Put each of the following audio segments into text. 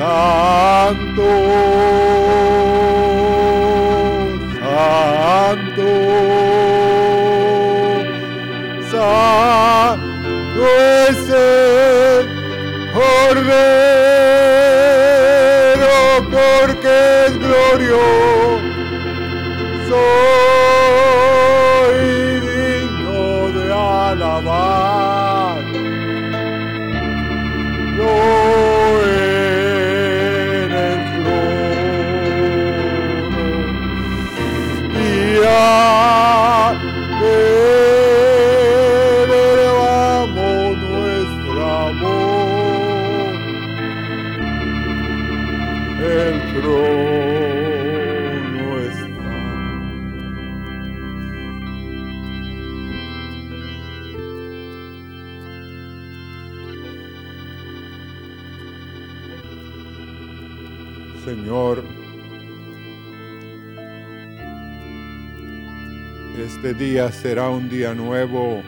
Santo, será un día nuevo,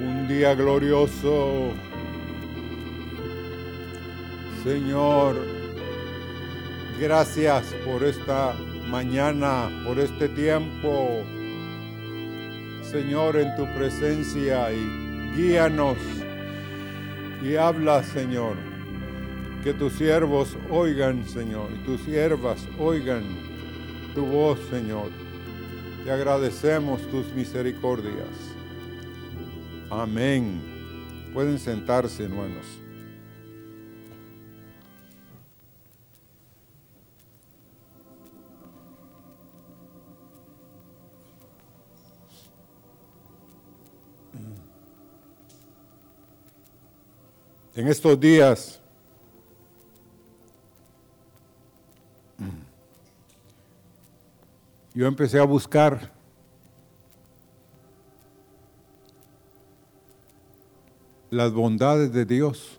un día glorioso. Señor, gracias por esta mañana, por este tiempo. Señor, en tu presencia y guíanos y habla, Señor. Que tus siervos oigan, Señor, y tus siervas oigan tu voz, Señor. Te agradecemos tus misericordias. Amén. Pueden sentarse, hermanos. En estos días yo empecé a buscar las bondades de Dios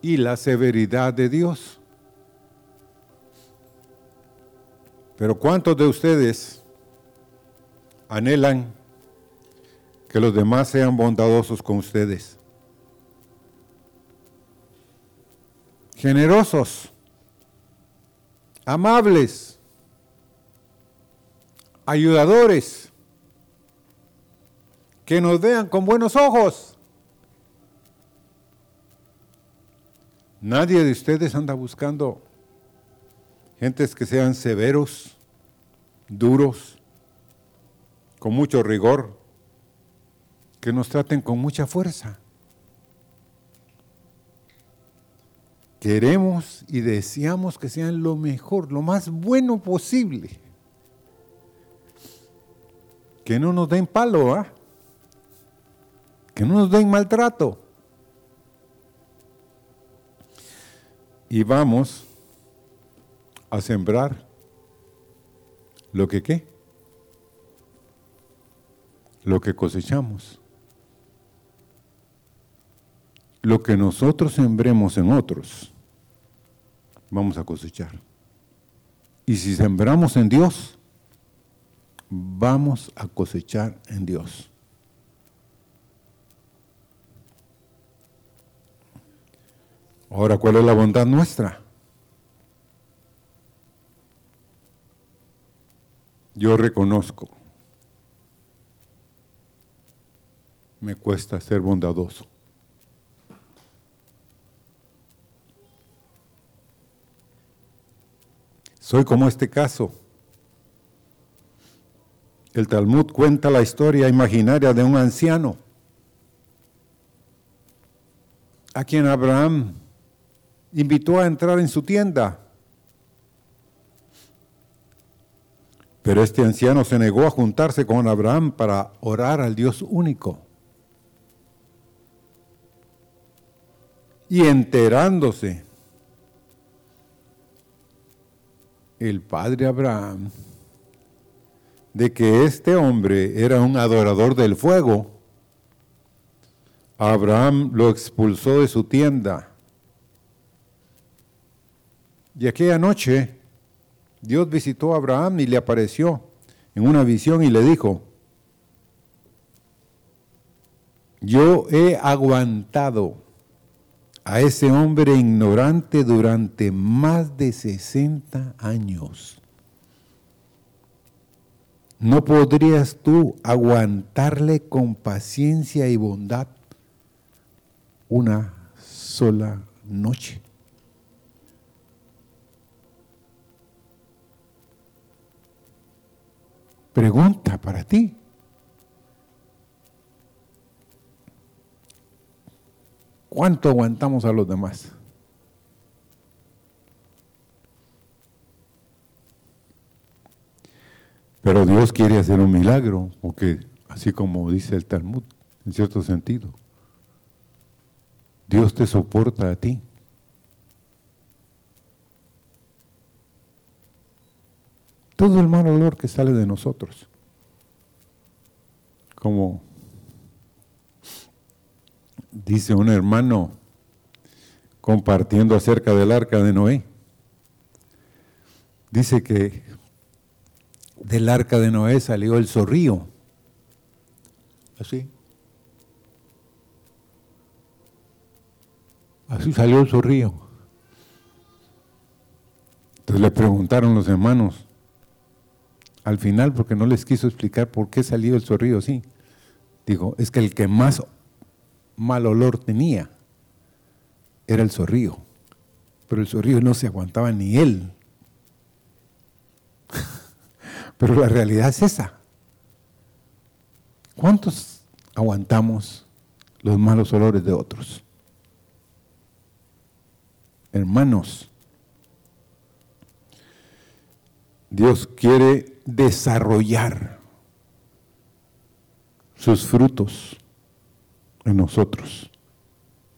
y la severidad de Dios. Pero ¿cuántos de ustedes anhelan que los demás sean bondadosos con ustedes? Generosos amables, ayudadores, que nos vean con buenos ojos. Nadie de ustedes anda buscando gentes que sean severos, duros, con mucho rigor, que nos traten con mucha fuerza. Queremos y deseamos que sean lo mejor, lo más bueno posible. Que no nos den palo, ¿ah? Que no nos den maltrato. Y vamos a sembrar lo que qué? Lo que cosechamos. Lo que nosotros sembremos en otros, vamos a cosechar. Y si sembramos en Dios, vamos a cosechar en Dios. Ahora, ¿cuál es la bondad nuestra? Yo reconozco, me cuesta ser bondadoso. Soy como este caso. El Talmud cuenta la historia imaginaria de un anciano a quien Abraham invitó a entrar en su tienda. Pero este anciano se negó a juntarse con Abraham para orar al Dios único. Y enterándose el padre Abraham de que este hombre era un adorador del fuego, Abraham lo expulsó de su tienda. Y aquella noche Dios visitó a Abraham y le apareció en una visión y le dijo, yo he aguantado a ese hombre ignorante durante más de 60 años. ¿No podrías tú aguantarle con paciencia y bondad una sola noche? Pregunta para ti. ¿Cuánto aguantamos a los demás? Pero Dios quiere hacer un milagro, porque así como dice el Talmud, en cierto sentido, Dios te soporta a ti. Todo el mal olor que sale de nosotros, como dice un hermano compartiendo acerca del arca de Noé. Dice que del arca de Noé salió el zorrío. Así. Así salió el zorrío. Entonces le preguntaron los hermanos, al final, porque no les quiso explicar por qué salió el zorrillo así. Digo, es que el que más mal olor tenía era el zorrillo. Pero el zorrillo no se aguantaba ni él. Pero la realidad es esa. ¿Cuántos aguantamos los malos olores de otros? Hermanos, Dios quiere desarrollar sus frutos nosotros.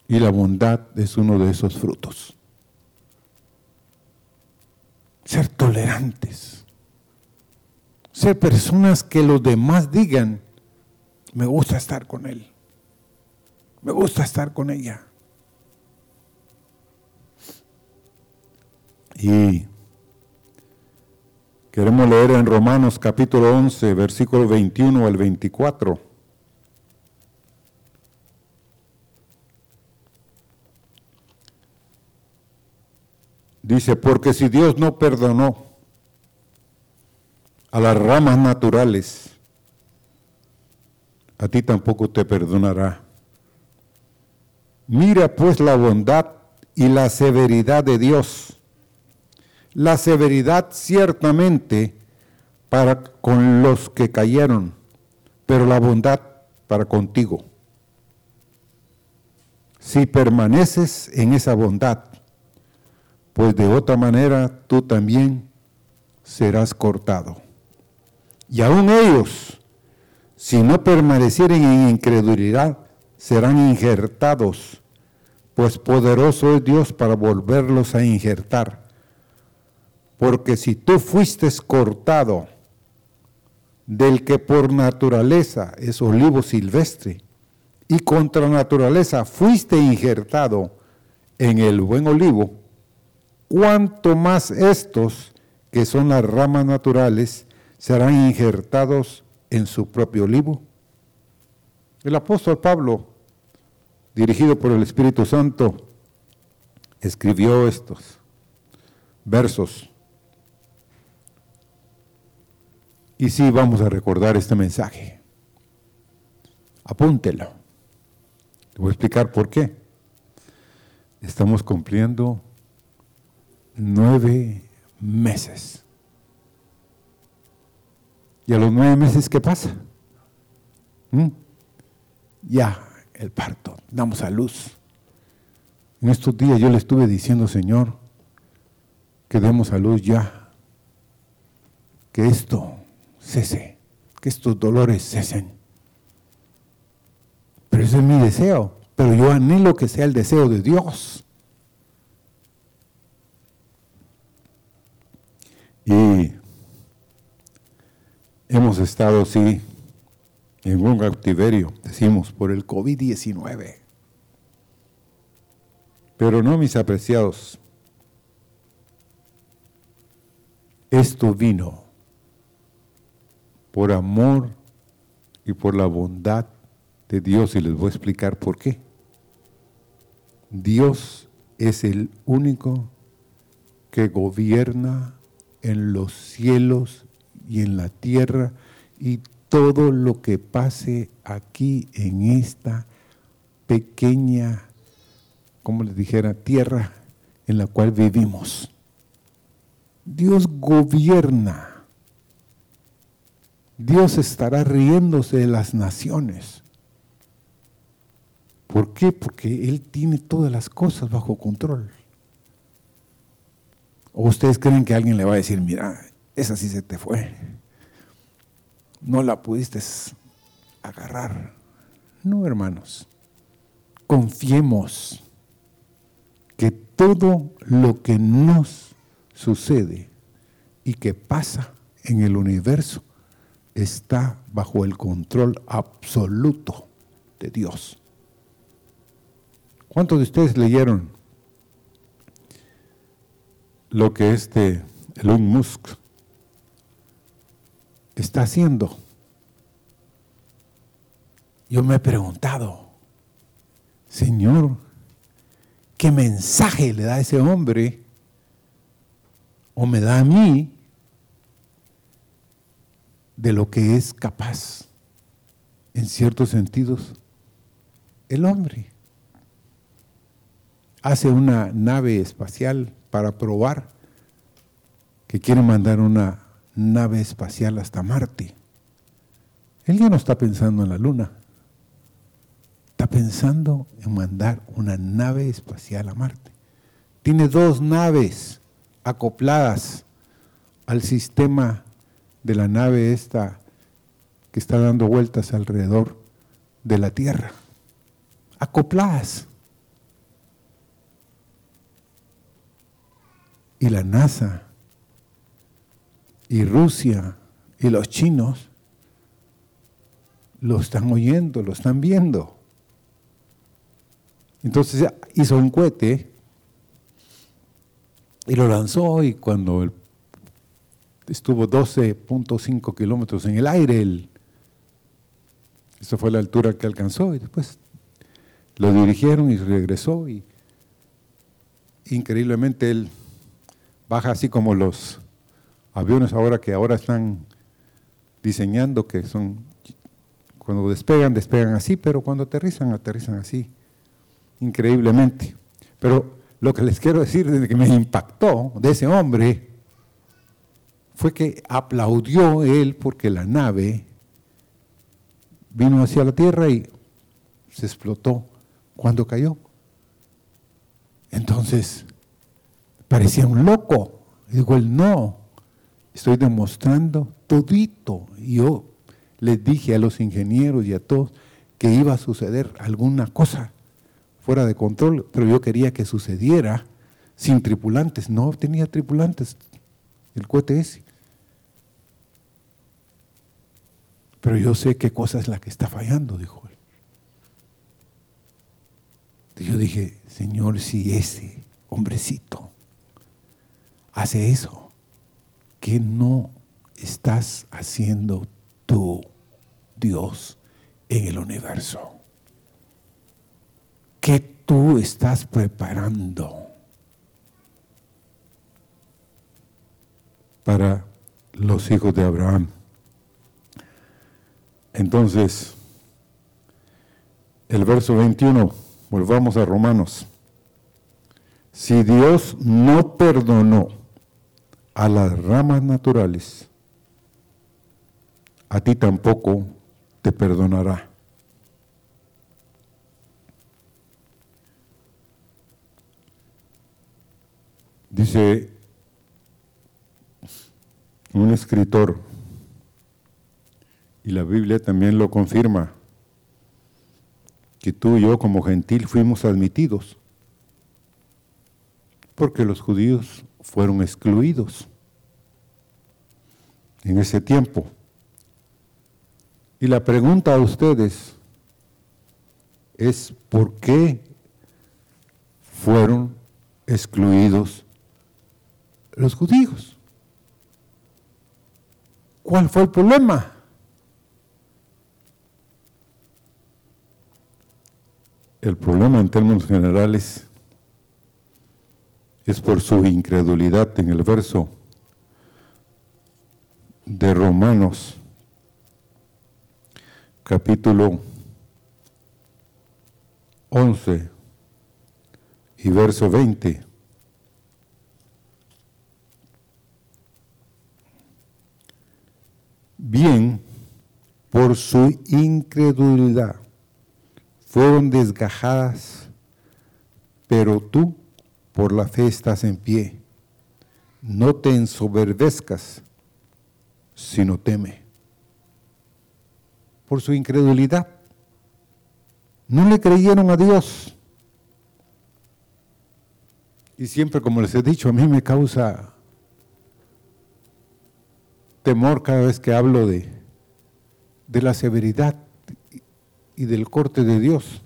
Y la bondad es uno de esos frutos. Ser tolerantes. Ser personas que los demás digan, me gusta estar con él. Me gusta estar con ella. Y queremos leer en Romanos capítulo 11, versículo 21 al 24. Dice, porque si Dios no perdonó a las ramas naturales, a ti tampoco te perdonará. Mira pues la bondad y la severidad de Dios. La severidad ciertamente para con los que cayeron, pero la bondad para contigo. Si permaneces en esa bondad, pues de otra manera tú también serás cortado. Y aún ellos, si no permanecieren en incredulidad, serán injertados, pues poderoso es Dios para volverlos a injertar. Porque si tú fuiste cortado del que por naturaleza es olivo silvestre, y contra naturaleza fuiste injertado en el buen olivo, cuanto más estos, que son las ramas naturales, serán injertados en su propio olivo. El apóstol Pablo, dirigido por el Espíritu Santo, escribió estos versos. Y sí vamos a recordar este mensaje. Apúntelo. Te voy a explicar por qué. Estamos cumpliendo nueve meses. ¿Y a los nueve meses qué pasa? ¿Mm? Ya, el parto, damos a luz. En estos días yo le estuve diciendo, Señor, que demos a luz ya, que esto cese, que estos dolores cesen. Pero ese es mi deseo, pero yo anhelo que sea el deseo de Dios. Y hemos estado, sí, en un cautiverio, decimos, por el COVID-19. Pero no, mis apreciados, esto vino por amor y por la bondad de Dios y les voy a explicar por qué. Dios es el único que gobierna en los cielos y en la tierra y todo lo que pase aquí en esta pequeña, como les dijera, tierra en la cual vivimos. Dios gobierna. Dios estará riéndose de las naciones. ¿Por qué? Porque Él tiene todas las cosas bajo control. ¿O ustedes creen que alguien le va a decir, mira, esa sí se te fue? No la pudiste agarrar. No, hermanos. Confiemos que todo lo que nos sucede y que pasa en el universo está bajo el control absoluto de Dios. ¿Cuántos de ustedes leyeron lo que este Elon Musk está haciendo? Yo me he preguntado, Señor, ¿qué mensaje le da a ese hombre o me da a mí de lo que es capaz, en ciertos sentidos, el hombre? hace una nave espacial para probar que quiere mandar una nave espacial hasta Marte. Él ya no está pensando en la Luna, está pensando en mandar una nave espacial a Marte. Tiene dos naves acopladas al sistema de la nave esta que está dando vueltas alrededor de la Tierra. Acopladas. Y la NASA y Rusia y los chinos lo están oyendo, lo están viendo. Entonces hizo un cohete y lo lanzó y cuando estuvo 12.5 kilómetros en el aire, el, esa fue la altura que alcanzó y después lo dirigieron y regresó y increíblemente él baja así como los aviones ahora que ahora están diseñando, que son, cuando despegan, despegan así, pero cuando aterrizan, aterrizan así, increíblemente. Pero lo que les quiero decir desde que me impactó de ese hombre fue que aplaudió él porque la nave vino hacia la tierra y se explotó cuando cayó. Entonces, parecía un loco. Y digo, él no, estoy demostrando todito. Y yo les dije a los ingenieros y a todos que iba a suceder alguna cosa fuera de control, pero yo quería que sucediera sin tripulantes. No tenía tripulantes el cohete ese. Pero yo sé qué cosa es la que está fallando, dijo él. Yo dije, Señor, si ese hombrecito hace eso. ¿Qué no estás haciendo tú, Dios, en el universo? ¿Qué tú estás preparando para los hijos de Abraham? Entonces, el verso 21, volvamos a Romanos. Si Dios no perdonó a las ramas naturales, a ti tampoco te perdonará. Dice un escritor, y la Biblia también lo confirma, que tú y yo como gentil fuimos admitidos, porque los judíos fueron excluidos en ese tiempo. Y la pregunta a ustedes es, ¿por qué fueron excluidos los judíos? ¿Cuál fue el problema? el problema en términos generales es por su incredulidad en el verso de Romanos capítulo 11 y verso 20. Bien, por su incredulidad fueron desgajadas, pero tú por la fe estás en pie. No te ensoberbezcas, sino teme. Por su incredulidad. No le creyeron a Dios. Y siempre, como les he dicho, a mí me causa temor cada vez que hablo de, de la severidad y del corte de Dios.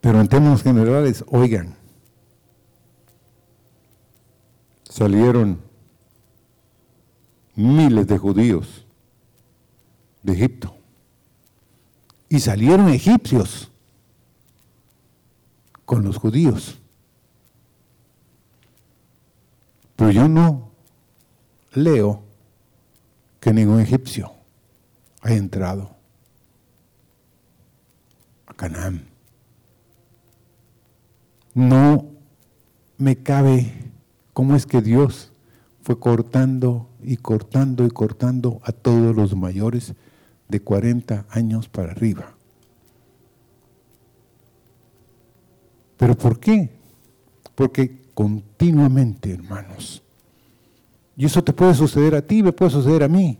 Pero en términos generales, oigan, salieron miles de judíos de Egipto y salieron egipcios con los judíos. Pero yo no leo que ningún egipcio haya entrado a Canaán no me cabe cómo es que Dios fue cortando y cortando y cortando a todos los mayores de 40 años para arriba. ¿Pero por qué? Porque continuamente, hermanos, y eso te puede suceder a ti, me puede suceder a mí,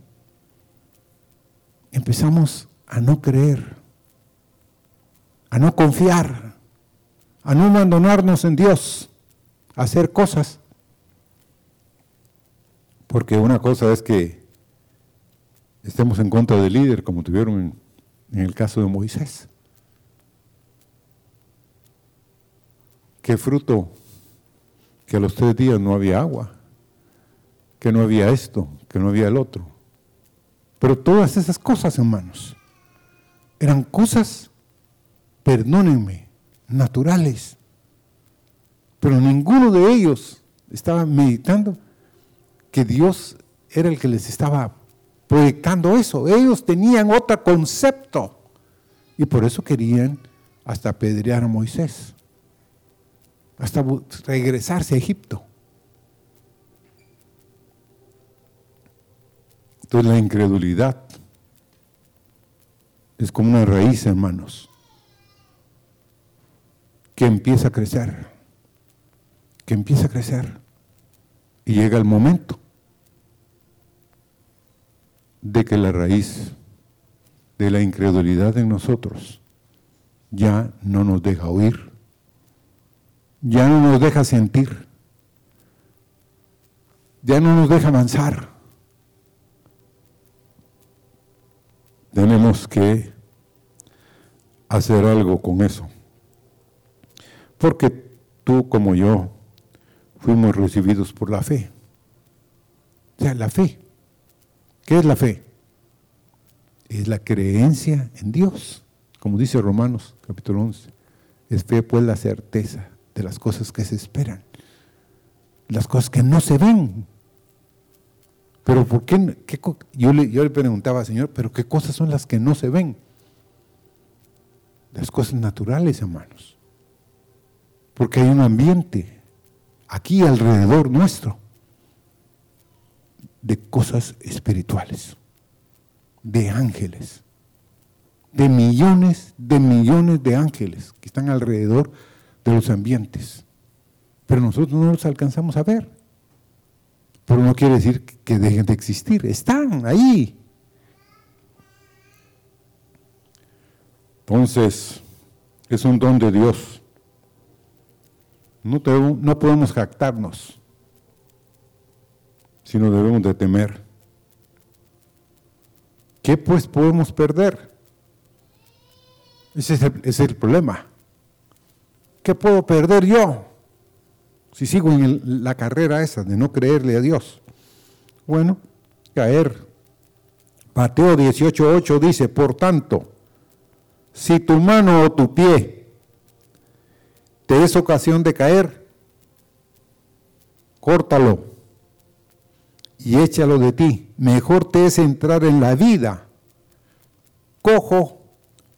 empezamos a no creer, a no confiar a no abandonarnos en Dios, a hacer cosas. Porque una cosa es que estemos en contra del líder, como tuvieron en, el caso de Moisés. Qué fruto que a los tres días no había agua, que no había esto, que no había el otro. Pero todas esas cosas, hermanos, eran cosas, perdónenme, naturales. Pero ninguno de ellos estaba meditando que Dios era el que les estaba proyectando eso. Ellos tenían otro concepto y por eso querían hasta apedrear a Moisés, hasta regresarse a Egipto. Entonces la incredulidad es como una raíz, hermanos que empieza a crecer, que empieza a crecer. Y llega el momento de que la raíz de la incredulidad en nosotros ya no nos deja oír, ya no nos deja sentir, ya no nos deja avanzar. Tenemos que hacer algo con eso. Porque tú como yo fuimos recibidos por la fe. O sea, la fe. ¿Qué es la fe? Es la creencia en Dios, como dice Romanos capítulo 11. Es fe pues la certeza de las cosas que se esperan, las cosas que no se ven. Pero ¿por qué? yo, le, yo le preguntaba, Señor, pero ¿qué cosas son las que no se ven? Las cosas naturales, hermanos. Porque hay un ambiente aquí alrededor nuestro de cosas espirituales, de ángeles, de millones de millones de ángeles que están alrededor de los ambientes. Pero nosotros no los alcanzamos a ver. Pero no quiere decir que dejen de existir, están ahí. Entonces, es un don de Dios no, podemos jactarnos, sino debemos de temer. ¿Qué pues podemos perder? Ese es, el, es el problema. ¿Qué puedo perder yo si sigo en la carrera esa de no creerle a Dios? Bueno, caer. Mateo 18.8 dice, por tanto, Si tu mano o tu pie te es ocasión de caer, córtalo y échalo de ti. Mejor te es entrar en la vida cojo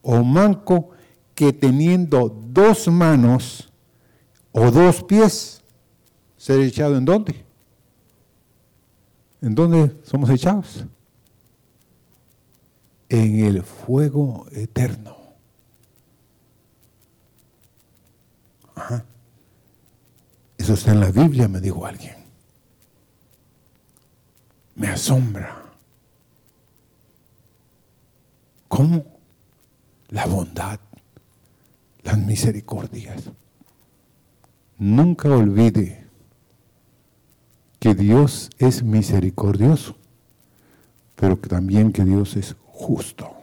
o manco que teniendo dos manos o dos pies, ser echado en dónde? ¿En dónde somos echados? En el fuego eterno. Eso está en la Biblia, me dijo alguien. Me asombra. ¿Cómo? La bondad, las misericordias. Nunca olvide que Dios es misericordioso, pero que también que Dios es justo.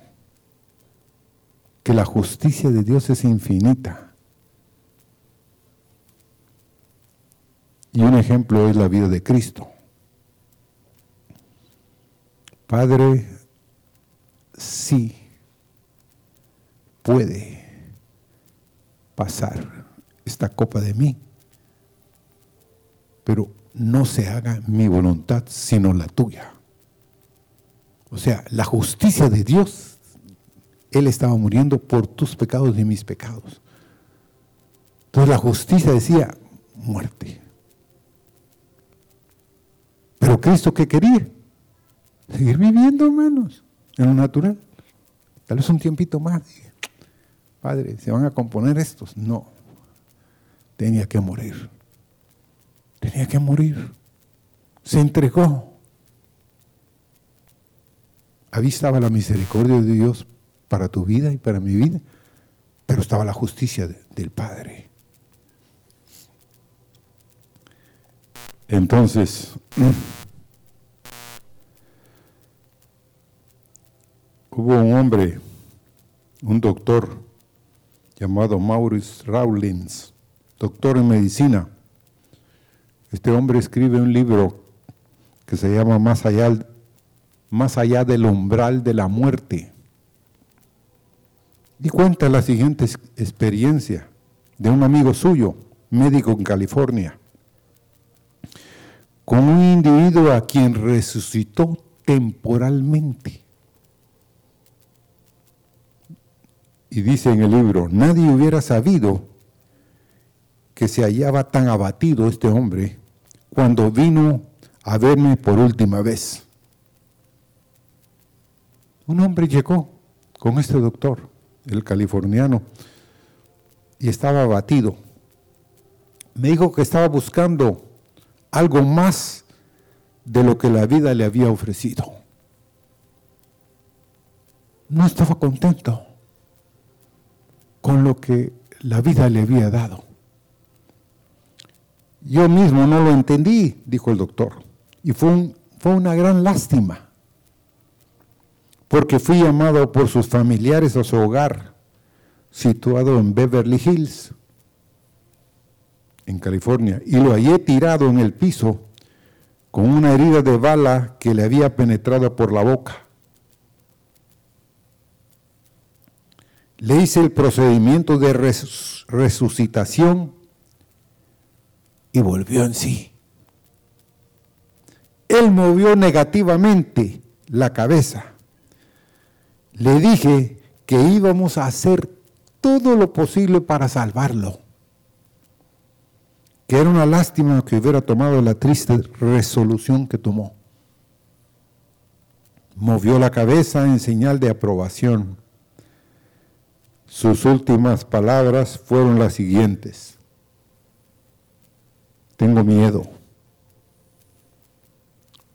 Que la justicia de Dios es infinita. Y un ejemplo es la vida de Cristo. Padre, sí puede pasar esta copa de mí, pero no se haga mi voluntad, sino la tuya. O sea, la justicia de Dios, Él estaba muriendo por tus pecados y mis pecados. Entonces la justicia decía muerte. Pero Cristo, ¿qué quería? Seguir viviendo, hermanos, en lo natural. Tal vez un tiempito más. Padre, ¿se van a componer estos? No. Tenía que morir. Tenía que morir. Se entregó. Ahí estaba la misericordia de Dios para tu vida y para mi vida, pero estaba la justicia del Padre. Entonces, hubo un hombre, un doctor llamado Maurice Rawlins, doctor en medicina. Este hombre escribe un libro que se llama Más allá, más allá del umbral de la muerte. Y cuenta la siguiente experiencia de un amigo suyo, médico en California, con un individuo a quien resucitó temporalmente. Y dice en el libro, nadie hubiera sabido que se hallaba tan abatido este hombre cuando vino a verme por última vez. Un hombre llegó con este doctor, el californiano, y estaba abatido. Me dijo que estaba buscando algo más de lo que la vida le había ofrecido. No estaba contento con lo que la vida le había dado. Yo mismo no lo entendí, dijo el doctor, y fue, fue una gran lástima, porque fui llamado por sus familiares a su hogar, situado en Beverly Hills, en California, y lo hallé tirado en el piso con una herida de bala que le había penetrado por la boca. le hice el procedimiento de resucitación y volvió en sí. Él movió negativamente la cabeza. Le dije que íbamos a hacer todo lo posible para salvarlo. Que era una lástima que hubiera tomado la triste resolución que tomó. Movió la cabeza en señal de aprobación sus últimas palabras fueron las siguientes. Tengo miedo.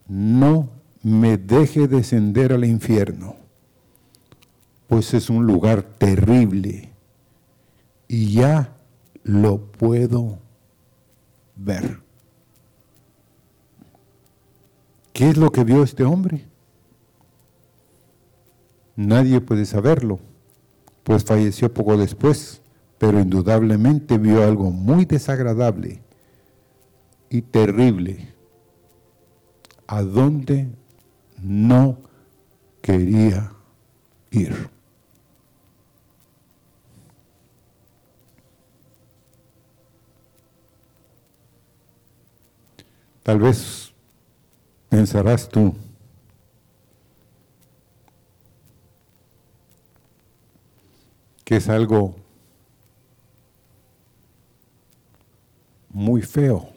No me deje descender al infierno, pues es un lugar terrible y ya lo puedo ver. ¿Qué es lo que vio este hombre? Nadie puede saberlo pues falleció poco después, pero indudablemente vio algo muy desagradable y terrible, a donde no quería ir. Tal vez pensarás tú, que es algo muy feo,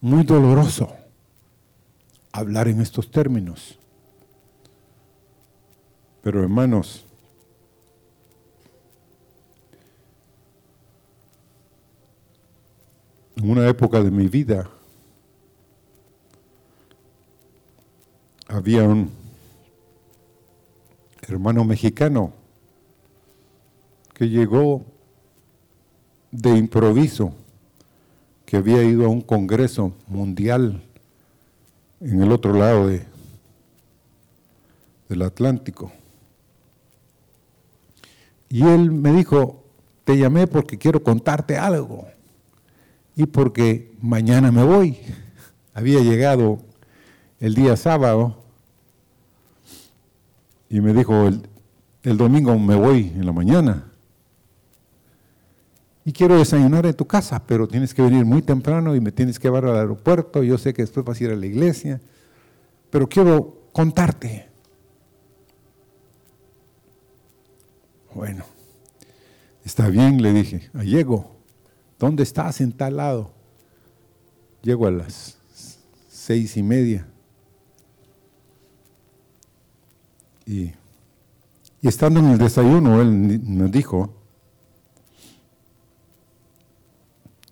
muy doloroso hablar en estos términos. Pero hermanos, en una época de mi vida había un hermano mexicano que llegó de improviso, que había ido a un congreso mundial en el otro lado de, del Atlántico. Y él me dijo, te llamé porque quiero contarte algo y porque mañana me voy. Había llegado el día sábado y me dijo, el, domingo me voy en la mañana y quiero desayunar en tu casa, pero tienes que venir muy temprano y me tienes que llevar al aeropuerto. Yo sé que después vas a ir a la iglesia, pero quiero contarte. Bueno, está bien, le dije, llego. ¿Dónde estás? En tal lado. Llego a las seis y media. Y, estando en el desayuno, él me dijo,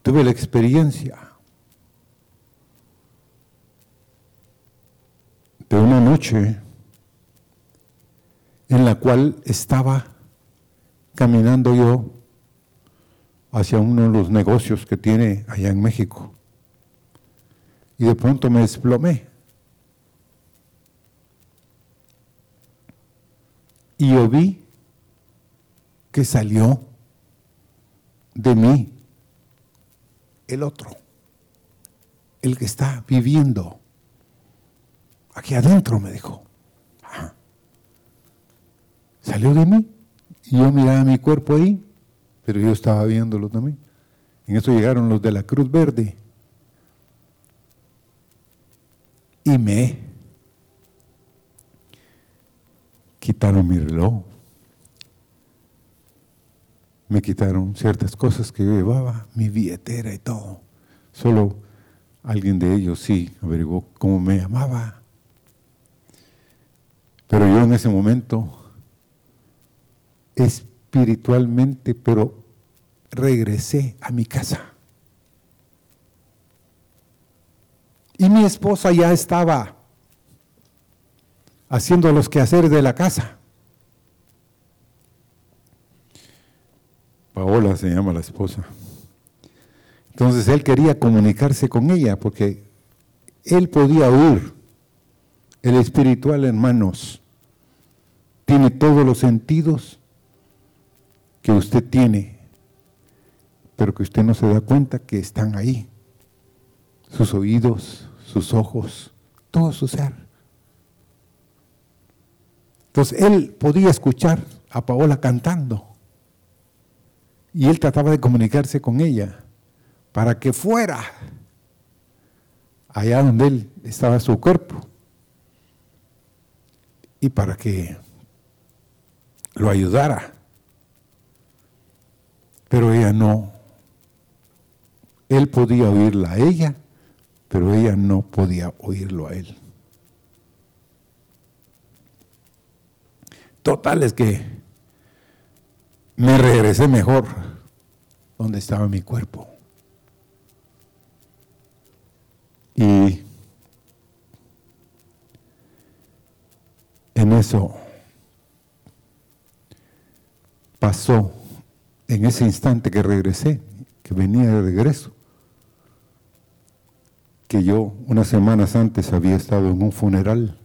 tuve la experiencia de una noche en la cual estaba caminando yo hacia uno de los negocios que tiene allá en México. Y de pronto me desplomé. Y yo vi que salió de mí el otro, el que está viviendo aquí adentro, me dijo. Salió de mí y yo miraba mi cuerpo ahí, pero yo estaba viéndolo también. En eso llegaron los de la Cruz Verde y me quitaron mi reloj me quitaron ciertas cosas que yo llevaba, mi billetera y todo. Solo alguien de ellos sí averiguó cómo me llamaba. Pero yo en ese momento, espiritualmente, pero regresé a mi casa. Y mi esposa ya estaba haciendo los quehaceres de la casa. Paola se llama la esposa. Entonces él quería comunicarse con ella porque él podía oír. El espiritual, hermanos, tiene todos los sentidos que usted tiene, pero que usted no se da cuenta que están ahí. Sus oídos, sus ojos, todo su ser. Entonces él podía escuchar a Paola cantando y él trataba de comunicarse con ella para que fuera allá donde él estaba su cuerpo y para que lo ayudara. Pero ella no. Él podía oírla a ella, pero ella no podía oírlo a él. Total es que me regresé mejor donde estaba mi cuerpo. Y en eso pasó, en ese instante que regresé, que venía de regreso, que yo unas semanas antes había estado en un funeral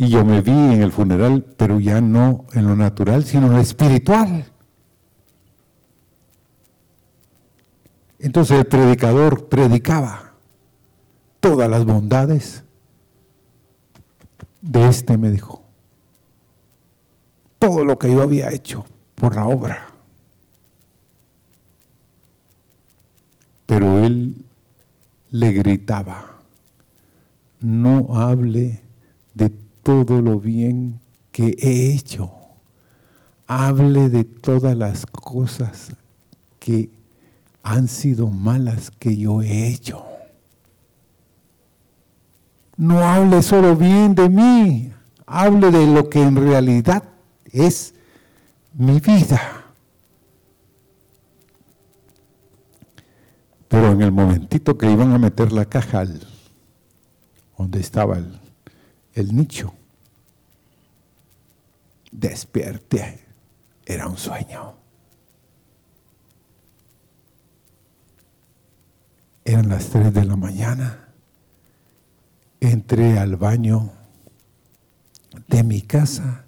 Y yo me vi en el funeral, pero ya no en lo natural, sino en lo espiritual. Entonces el predicador predicaba todas las bondades de este, me dijo. Todo lo que yo había hecho por la obra. Pero él le gritaba, no hable de todo lo bien que he hecho, hable de todas las cosas que han sido malas que yo he hecho. No hable solo bien de mí, hable de lo que en realidad es mi vida. Pero en el momentito que iban a meter la caja al, donde estaba el, nicho, desperté. Era un sueño. Eran las tres de la mañana. Entré al baño de mi casa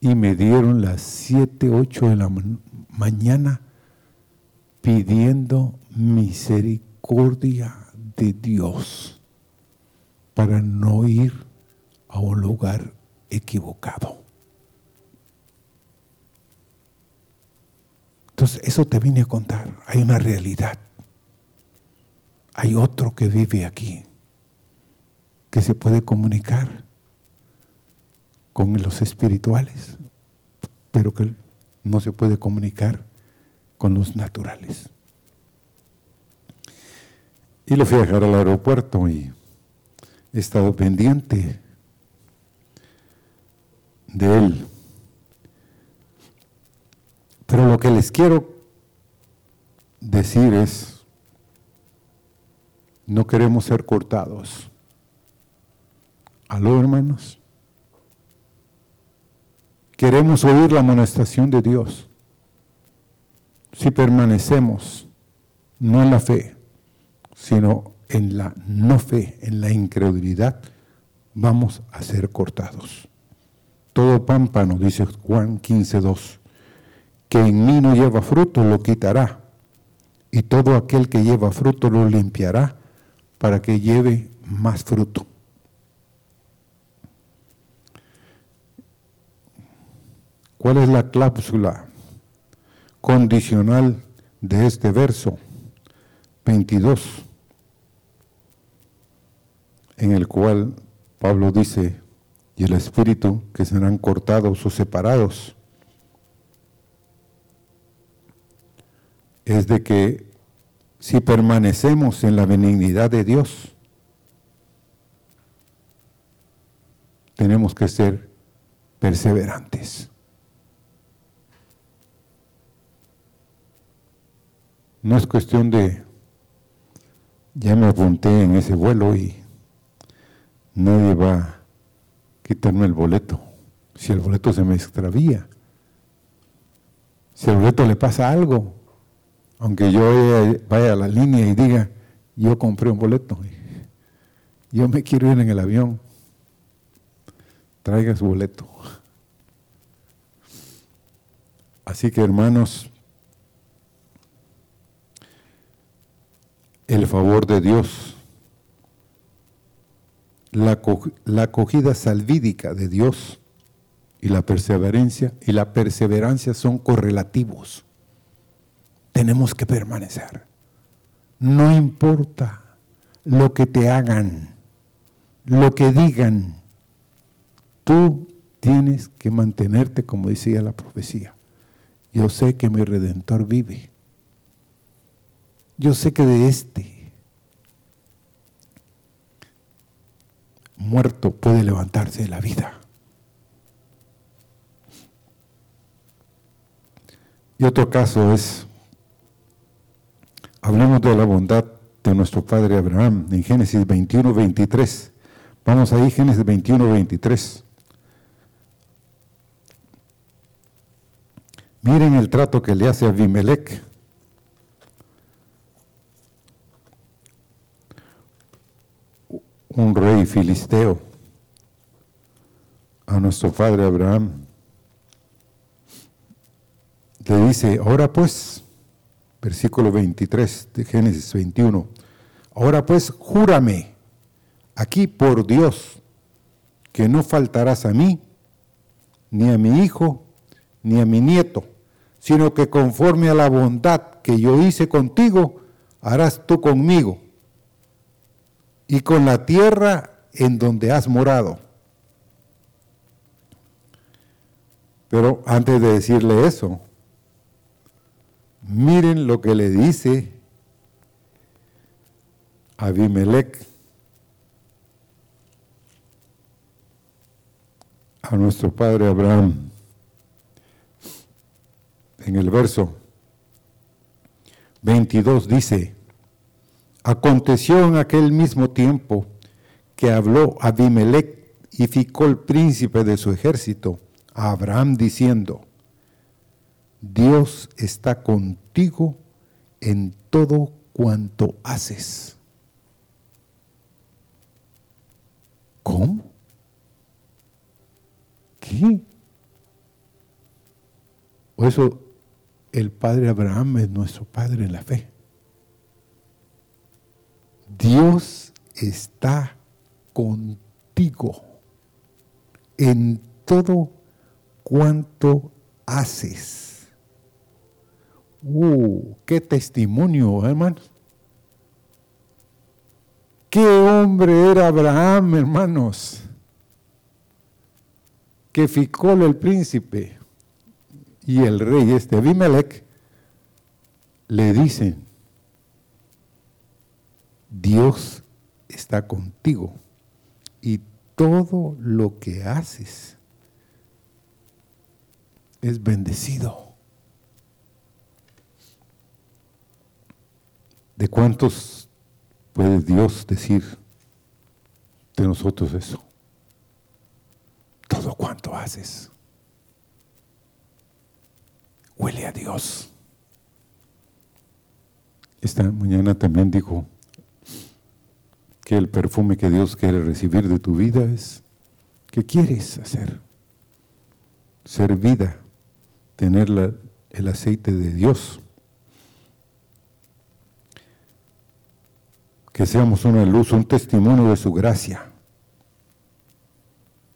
y me dieron las siete, ocho de la mañana pidiendo misericordia de Dios para no ir a un lugar equivocado. Entonces, eso te vine a contar. Hay una realidad. Hay otro que vive aquí, que se puede comunicar con los espirituales, pero que no se puede comunicar con los naturales. Y lo fui a dejar al aeropuerto y he estado pendiente de él. Pero lo que les quiero decir es, no queremos ser cortados. ¿Aló, hermanos? Queremos oír la amonestación de Dios. Si permanecemos no en la fe, sino en la no fe, en la incredulidad, vamos a ser cortados. Todo pámpano, dice Juan 15.2, que en mí no lleva fruto, lo quitará, y todo aquel que lleva fruto lo limpiará para que lleve más fruto. ¿Cuál es la cláusula condicional de este verso 22? en el cual Pablo dice, y el Espíritu que serán cortados o separados, es de que si permanecemos en la benignidad de Dios, tenemos que ser perseverantes. No es cuestión de, ya me apunté en ese vuelo y nadie va a quitarme el boleto. Si el boleto se me extravía, si al boleto le pasa algo, aunque yo vaya a la línea y diga, yo compré un boleto, yo me quiero ir en el avión, traiga su boleto. Así que hermanos, el favor de Dios la, acogida salvídica de Dios y la perseverancia y la perseverancia son correlativos. Tenemos que permanecer. No importa lo que te hagan, lo que digan, tú tienes que mantenerte como decía la profecía. Yo sé que mi redentor vive. Yo sé que de este muerto puede levantarse de la vida. Y otro caso es, hablemos de la bondad de nuestro padre Abraham en Génesis 21, 23. Vamos ahí, Génesis 21, 23. Miren el trato que le hace a Abimelech. Un rey filisteo a nuestro padre Abraham. Le dice, ahora pues, versículo 23 de Génesis 21, ahora pues, júrame aquí por Dios que no faltarás a mí, ni a mi hijo, ni a mi nieto, sino que conforme a la bondad que yo hice contigo, harás tú conmigo y con la tierra en donde has morado. Pero antes de decirle eso, miren lo que le dice Abimelech a nuestro padre Abraham en el verso 22 dice, aconteció en aquel mismo tiempo que habló Abimelech y ficó el príncipe de su ejército a Abraham diciendo, Dios está contigo en todo cuanto haces. ¿Cómo? ¿Qué? O eso el Padre Abraham es nuestro Padre en la fe. Dios está contigo en todo cuanto haces. ¡Uh! ¡Qué testimonio, hermanos! ¡Qué hombre era Abraham, hermanos! Que Ficol el príncipe y el rey este Abimelech le dicen, Dios está contigo y todo lo que haces es bendecido. ¿De cuántos puede Dios decir de nosotros eso? Todo cuanto haces huele a Dios. Esta mañana también dijo que el perfume que Dios quiere recibir de tu vida es, ¿qué quieres hacer? Ser vida, tener el aceite de Dios. Que seamos una luz, un testimonio de su gracia.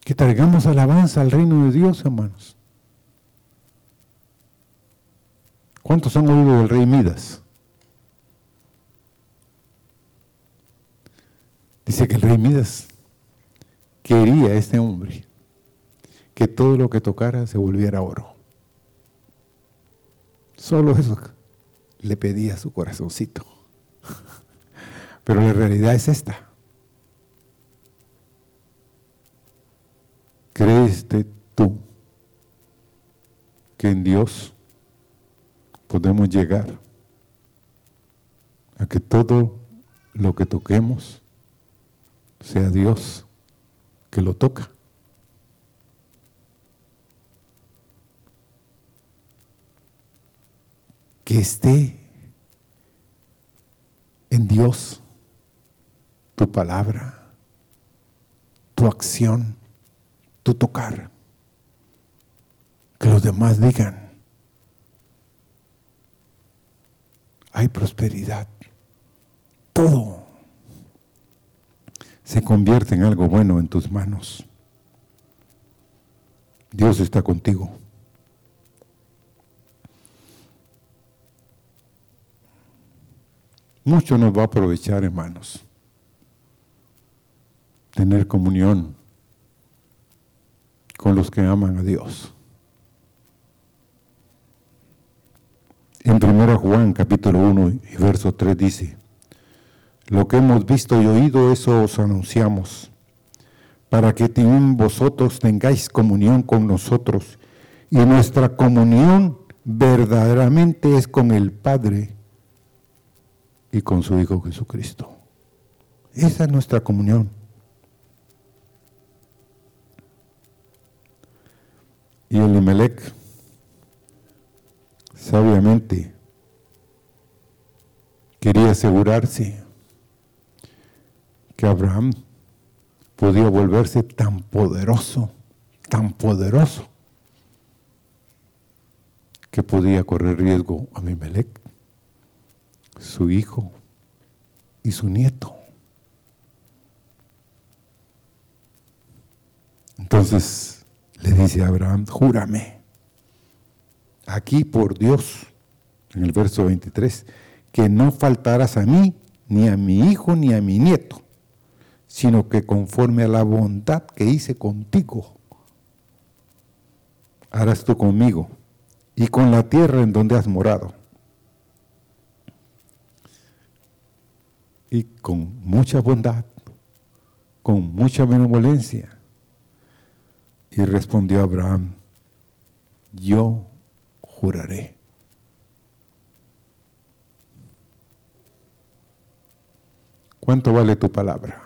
Que traigamos alabanza al reino de Dios, hermanos. ¿Cuántos han oído del rey Midas? Dice que el rey Midas quería a este hombre que todo lo que tocara se volviera oro. Solo eso le pedía su corazoncito. Pero la realidad es esta. ¿Crees tú que en Dios podemos llegar a que todo lo que toquemos sea Dios que lo toca. Que esté en Dios tu palabra, tu acción, tu tocar. Que los demás digan, hay prosperidad. Todo se convierte en algo bueno en tus manos. Dios está contigo. Mucho nos va a aprovechar, hermanos, tener comunión con los que aman a Dios. En 1 Juan capítulo 1 y verso 3 dice, lo que hemos visto y oído, eso os anunciamos, para que vosotros tengáis comunión con nosotros. Y nuestra comunión verdaderamente es con el Padre y con su Hijo Jesucristo. Esa es nuestra comunión. Y el Imelec sabiamente quería asegurarse que Abraham podía volverse tan poderoso, tan poderoso, que podía correr riesgo a Mimelec, su hijo y su nieto. Entonces le dice a Abraham, júrame aquí por Dios, en el verso 23, que no faltarás a mí, ni a mi hijo, ni a mi nieto, sino que conforme a la bondad que hice contigo, harás tú conmigo y con la tierra en donde has morado. Y con mucha bondad, con mucha benevolencia. Y respondió Abraham, yo juraré. ¿Cuánto vale tu palabra?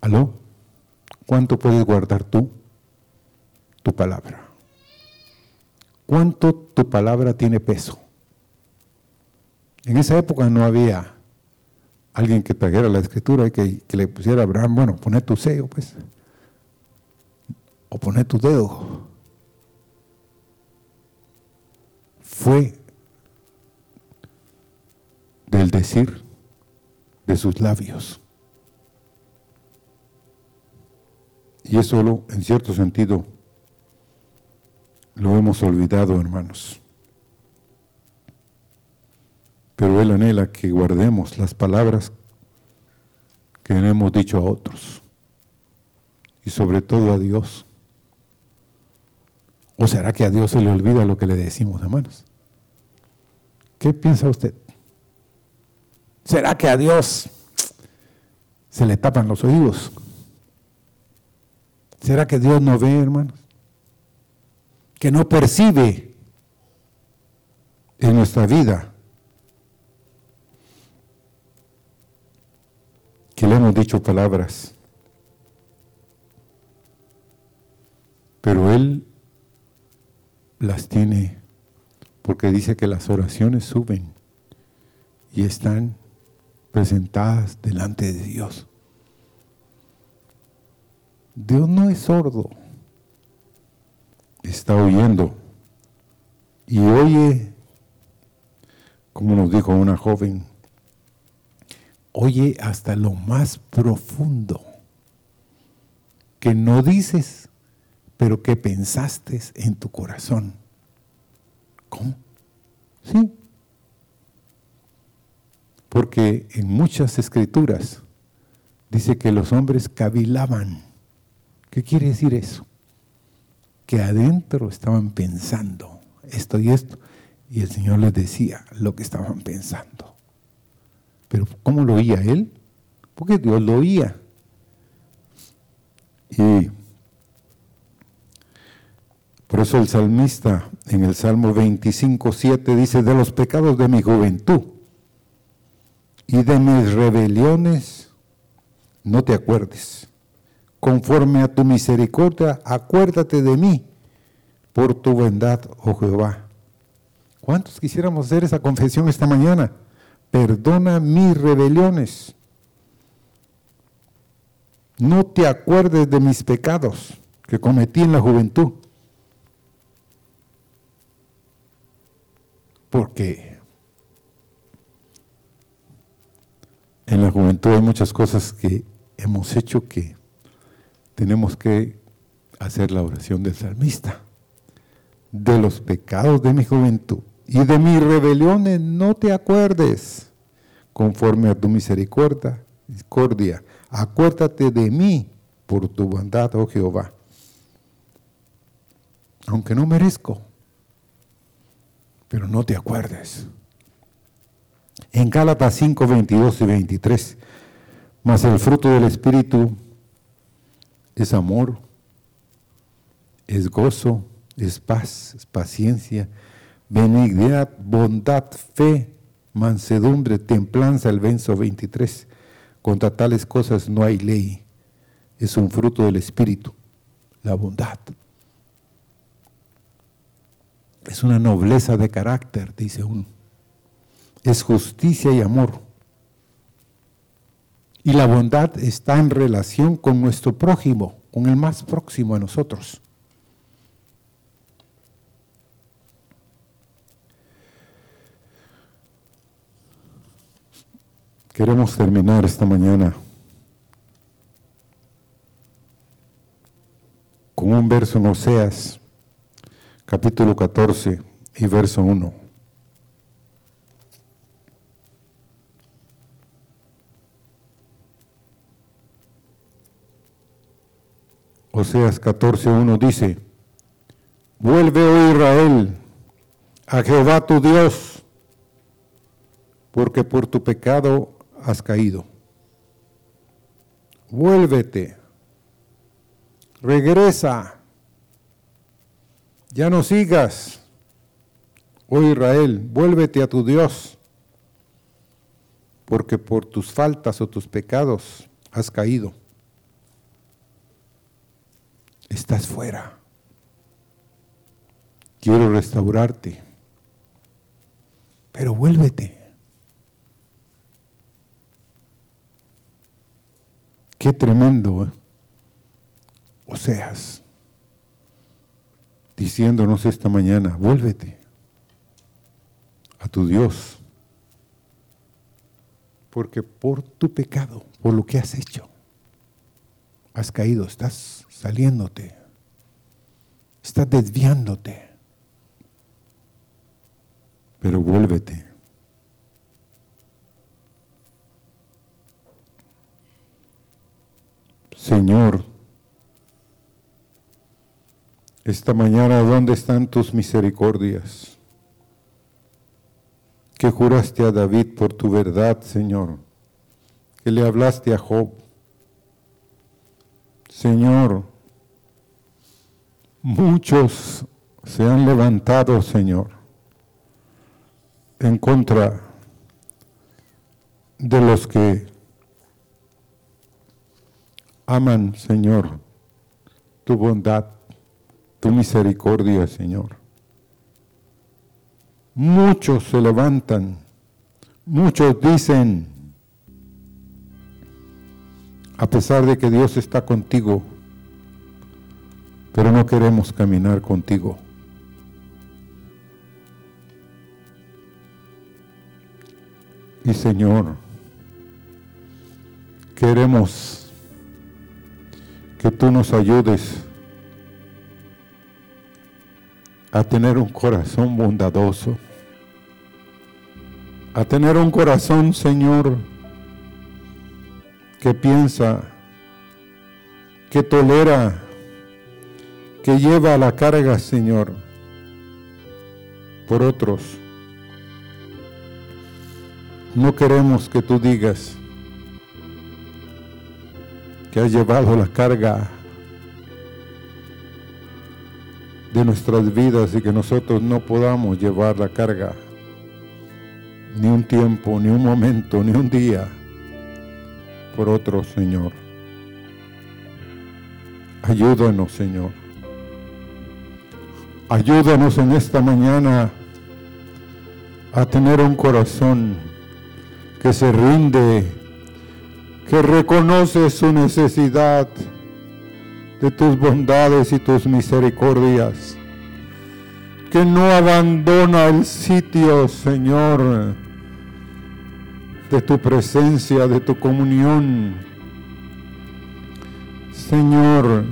¿Aló? ¿Cuánto puedes guardar tú tu palabra? ¿Cuánto tu palabra tiene peso? En esa época no había alguien que trajera la escritura y que, le pusiera a Abraham, bueno, poné tu sello, pues, o poné tu dedo. Fue del decir de sus labios. Y eso en cierto sentido lo hemos olvidado, hermanos. Pero Él anhela que guardemos las palabras que le hemos dicho a otros y sobre todo a Dios. ¿O será que a Dios se le olvida lo que le decimos, hermanos? ¿Qué piensa usted? ¿Será que a Dios se le tapan los oídos? ¿Será que Dios no ve, hermanos? Que no percibe en nuestra vida que le hemos dicho palabras, pero Él las tiene porque dice que las oraciones suben y están presentadas delante de Dios. Dios no es sordo, está oyendo y oye, como nos dijo una joven, oye hasta lo más profundo, que no dices, pero que pensaste en tu corazón. ¿Cómo? Sí. Porque en muchas escrituras dice que los hombres cavilaban ¿Qué quiere decir eso? Que adentro estaban pensando esto y esto, y el Señor les decía lo que estaban pensando. Pero ¿cómo lo oía él? Porque Dios lo oía. Y por eso el salmista en el Salmo 25, 7 dice, de los pecados de mi juventud y de mis rebeliones no te acuerdes conforme a tu misericordia, acuérdate de mí por tu bondad, oh Jehová. ¿Cuántos quisiéramos hacer esa confesión esta mañana? Perdona mis rebeliones. No te acuerdes de mis pecados que cometí en la juventud. Porque en la juventud hay muchas cosas que hemos hecho que tenemos que hacer la oración del salmista. De los pecados de mi juventud y de mis rebeliones no te acuerdes, conforme a tu misericordia, discordia. Acuérdate de mí por tu bondad, oh Jehová. Aunque no merezco, pero no te acuerdes. En Gálatas 5, 22 y 23, mas el fruto del Espíritu es amor, es gozo, es paz, es paciencia, benignidad, bondad, fe, mansedumbre, templanza, el verso 23. Contra tales cosas no hay ley. Es un fruto del Espíritu, la bondad. Es una nobleza de carácter, dice uno. Es justicia y amor. Y la bondad está en relación con nuestro prójimo, con el más próximo a nosotros. Queremos terminar esta mañana con un verso en Oseas, capítulo 14, y verso 1. Oseas 14.1 dice, vuelve, oh Israel, a Jehová tu Dios, porque por tu pecado has caído. Vuélvete, regresa, ya no sigas, oh Israel, vuélvete a tu Dios, porque por tus faltas o tus pecados has caído estás fuera. Quiero restaurarte, pero vuélvete. Qué tremendo, ¿eh? o seas, diciéndonos esta mañana, vuélvete a tu Dios, porque por tu pecado, por lo que has hecho, has caído, estás saliéndote, estás desviándote. Pero vuélvete. Señor, esta mañana, ¿dónde están tus misericordias? Que juraste a David por tu verdad, Señor, que le hablaste a Job. Señor, muchos se han levantado, Señor, en contra de los que aman, Señor, tu bondad, tu misericordia, Señor. Muchos se levantan, muchos dicen, a pesar de que Dios está contigo, pero no queremos caminar contigo. Y Señor, queremos que tú nos ayudes a tener un corazón bondadoso, a tener un corazón, Señor, que piensa, que tolera, que lleva la carga, Señor, por otros. No queremos que tú digas que has llevado la carga de nuestras vidas y que nosotros no podamos llevar la carga ni un tiempo, ni un momento, ni un día por otro, Señor. Ayúdanos, Señor. Ayúdanos en esta mañana a tener un corazón que se rinde, que reconoce su necesidad de tus bondades y tus misericordias, que no abandona el sitio, Señor, de tu presencia, de tu comunión. Señor,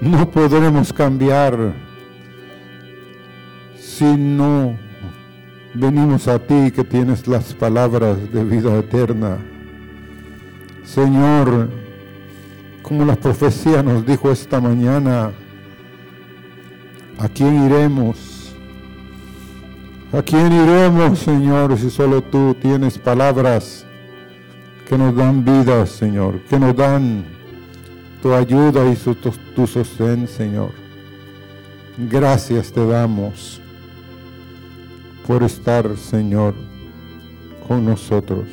no podremos cambiar si no venimos a ti que tienes las palabras de vida eterna. Señor, como la profecía nos dijo esta mañana, ¿a quién iremos? ¿A quién iremos, Señor, si solo tú tienes palabras que nos dan vida, Señor, que nos dan tu ayuda y tu, sostén, Señor? Gracias te damos por estar, Señor, con nosotros.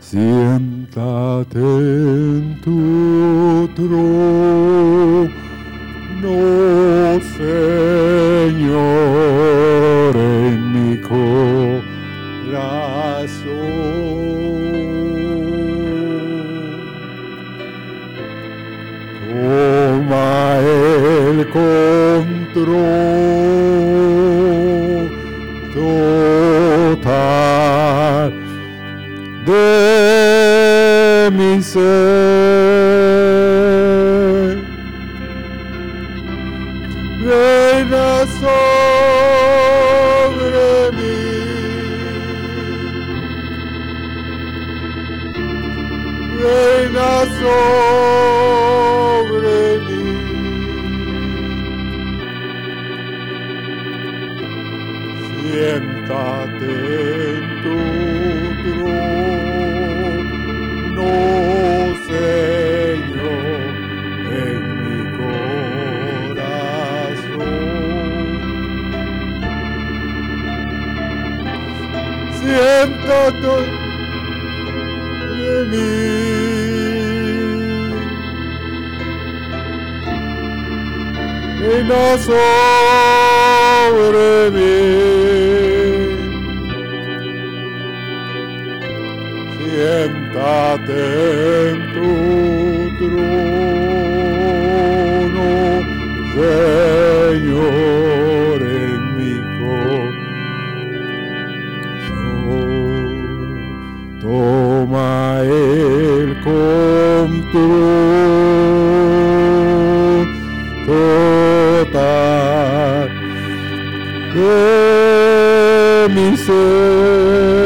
Siéntate en tu trono no, Señor, mi ser.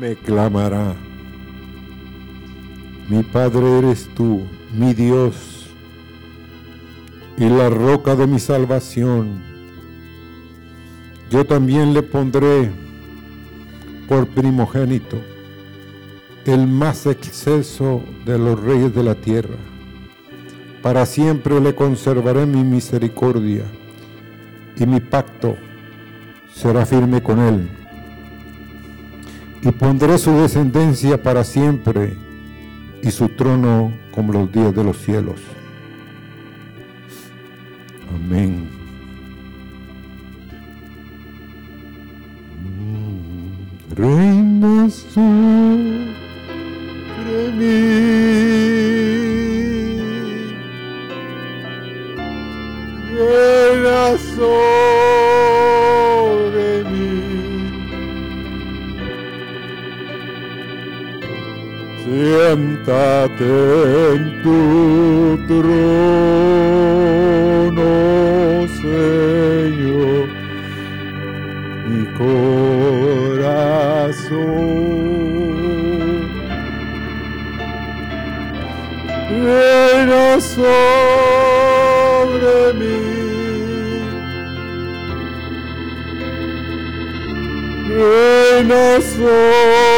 Me clamará. Mi Padre eres tú, mi Dios, y la roca de mi salvación. Yo también le pondré por primogénito, el más exceso de los reyes de la tierra. Para siempre le conservaré mi misericordia, y mi pacto será firme con él y pondré su descendencia para siempre y su trono como los días de los cielos. Amén. Mm, Reina Lord.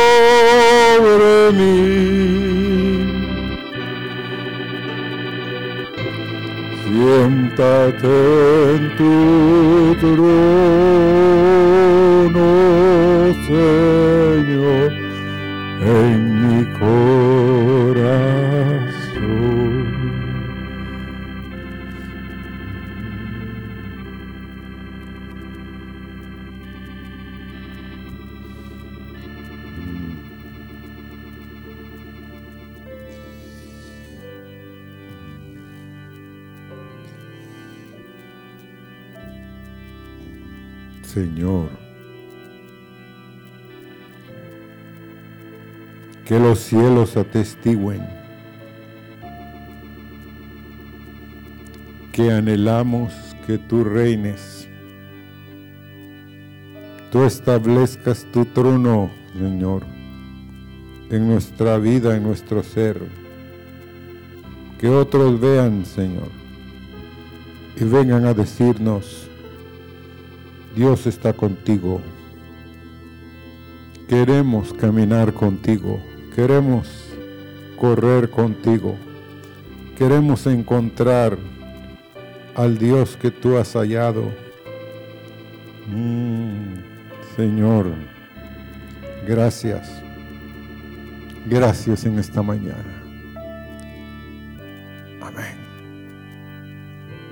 Cielos atestiguen que anhelamos que tú reines, tú establezcas tu trono, Señor, en nuestra vida, en nuestro ser, que otros vean, Señor, y vengan a decirnos, Dios está contigo. Queremos caminar contigo. Queremos correr contigo. Queremos encontrar al Dios que tú has hallado. Mm, Señor, gracias. Gracias en esta mañana.